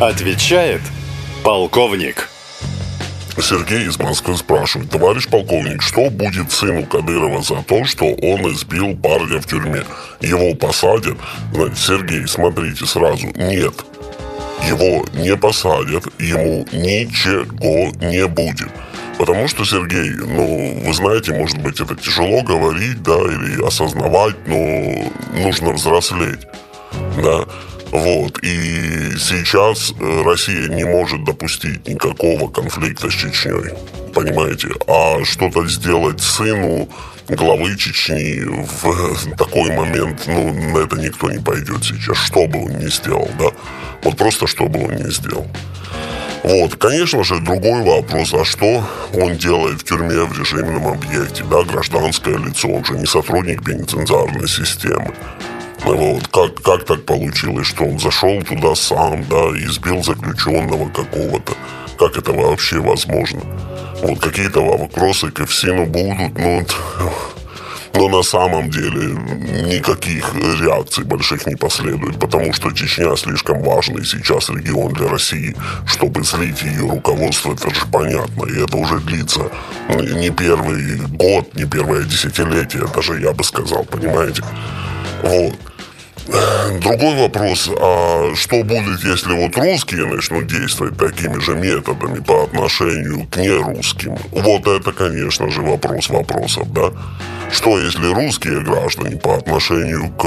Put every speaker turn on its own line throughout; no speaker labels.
Отвечает полковник.
Сергей из Москвы спрашивает, товарищ полковник, что будет сыну Кадырова за то, что он избил парня в тюрьме? Его посадят? Сергей, смотрите сразу, нет. Его не посадят, ему ничего не будет. Потому что, Сергей, ну, вы знаете, может быть, это тяжело говорить, да, или осознавать, но нужно взрослеть, да. Вот. И сейчас э, Россия не может допустить никакого конфликта с Чечней. Понимаете? А что-то сделать сыну главы Чечни в такой момент, ну, на это никто не пойдет сейчас, что бы он ни сделал, да. Вот просто что бы он ни сделал. Вот, конечно же, другой вопрос, а что он делает в тюрьме в режимном объекте, да, гражданское лицо, он же не сотрудник пенитенциарной системы. Вот, как, как так получилось, что он зашел туда сам, да, избил заключенного какого-то. Как это вообще возможно? Вот какие-то вопросы к Эвсину будут, но но на самом деле никаких реакций больших не последует, потому что Чечня слишком важный сейчас регион для России, чтобы злить ее руководство, это же понятно. И это уже длится не первый год, не первое десятилетие, даже я бы сказал, понимаете? Вот. Другой вопрос, а что будет, если вот русские начнут действовать такими же методами по отношению к нерусским? Вот это, конечно же, вопрос вопросов, да? Что, если русские граждане по отношению к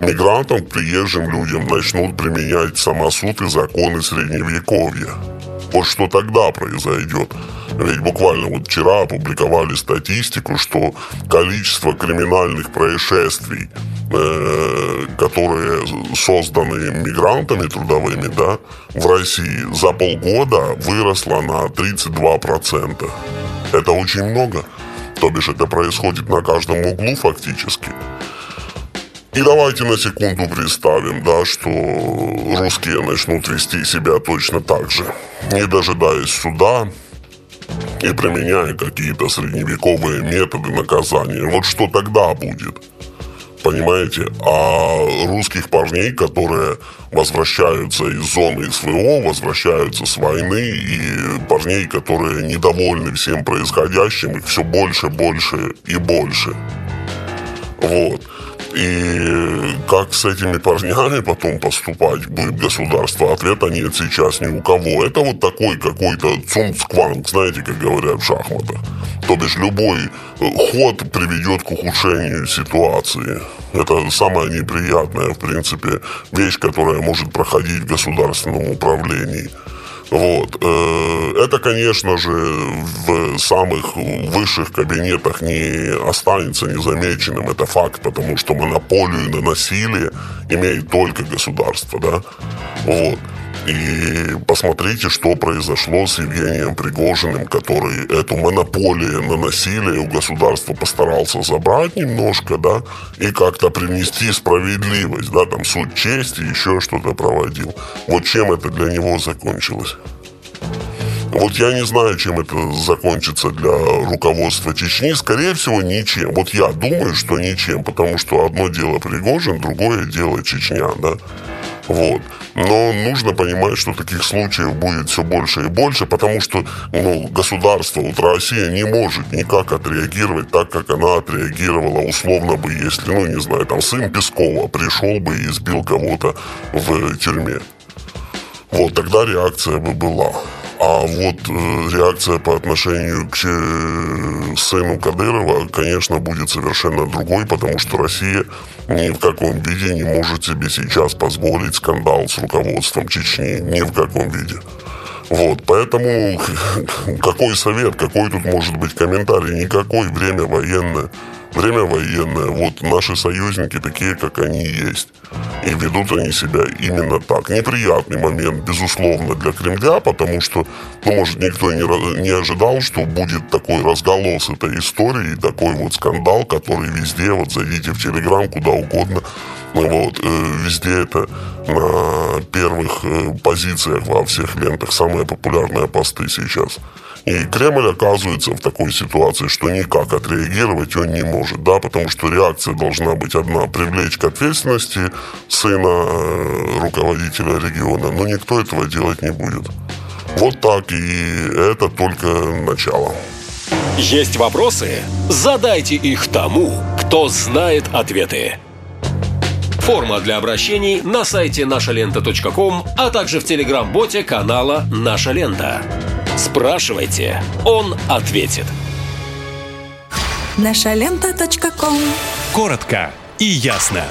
мигрантам, к приезжим людям начнут применять самосуд и законы Средневековья? Вот что тогда произойдет? Ведь буквально вот вчера опубликовали статистику, что количество криминальных происшествий, э, которые созданы мигрантами трудовыми, да, в России за полгода выросло на 32%. Это очень много. То бишь это происходит на каждом углу фактически. И давайте на секунду представим, да, что русские начнут вести себя точно так же, не дожидаясь суда и применяя какие-то средневековые методы наказания. Вот что тогда будет? Понимаете? А русских парней, которые возвращаются из зоны СВО, возвращаются с войны, и парней, которые недовольны всем происходящим, их все больше, больше и больше. Вот. И как с этими парнями потом поступать будет государство? Ответа нет сейчас ни у кого. Это вот такой какой-то цумцкванг, знаете, как говорят в шахматах. То бишь любой э, ход приведет к ухудшению ситуации. Это самая неприятная, в принципе, вещь, которая может проходить в государственном управлении. Вот. Э, это, конечно же, в самых высших кабинетах не останется незамеченным. Это факт, потому что монополию на насилие имеет только государство, да. Вот. И посмотрите, что произошло с Евгением Пригожиным, который эту монополию на насилие у государства постарался забрать немножко, да, и как-то принести справедливость, да, там суд чести, еще что-то проводил. Вот чем это для него закончилось? Вот я не знаю, чем это закончится для руководства Чечни. Скорее всего, ничем. Вот я думаю, что ничем, потому что одно дело Пригожин, другое дело Чечня, да. Вот. Но нужно понимать, что таких случаев будет все больше и больше, потому что ну, государство, вот Россия не может никак отреагировать так, как она отреагировала условно бы, если, ну, не знаю, там сын Пескова пришел бы и избил кого-то в тюрьме. Вот тогда реакция бы была. А вот э, реакция по отношению к э, сыну Кадырова, конечно, будет совершенно другой, потому что Россия ни в каком виде не может себе сейчас позволить скандал с руководством Чечни. Ни в каком виде. Вот, поэтому какой совет, какой тут может быть комментарий? Никакой время военное. Время военное, вот наши союзники такие, как они есть. И ведут они себя именно так. Неприятный момент, безусловно, для Кремля, потому что, ну, может, никто не, не ожидал, что будет такой разголос этой истории, такой вот скандал, который везде, вот зайдите в Телеграм, куда угодно, ну, вот, э, везде это на первых э, позициях во всех лентах самые популярные посты сейчас. И Кремль оказывается в такой ситуации, что никак отреагировать он не может, да, потому что реакция должна быть одна – привлечь к ответственности сына э, руководителя региона, но никто этого делать не будет. Вот так, и это только начало.
Есть вопросы? Задайте их тому, кто знает ответы. Форма для обращений на сайте нашалента.ком, а также в телеграм-боте канала «Наша лента». Спрашивайте, он ответит.
Нашалента.ком
Коротко и ясно.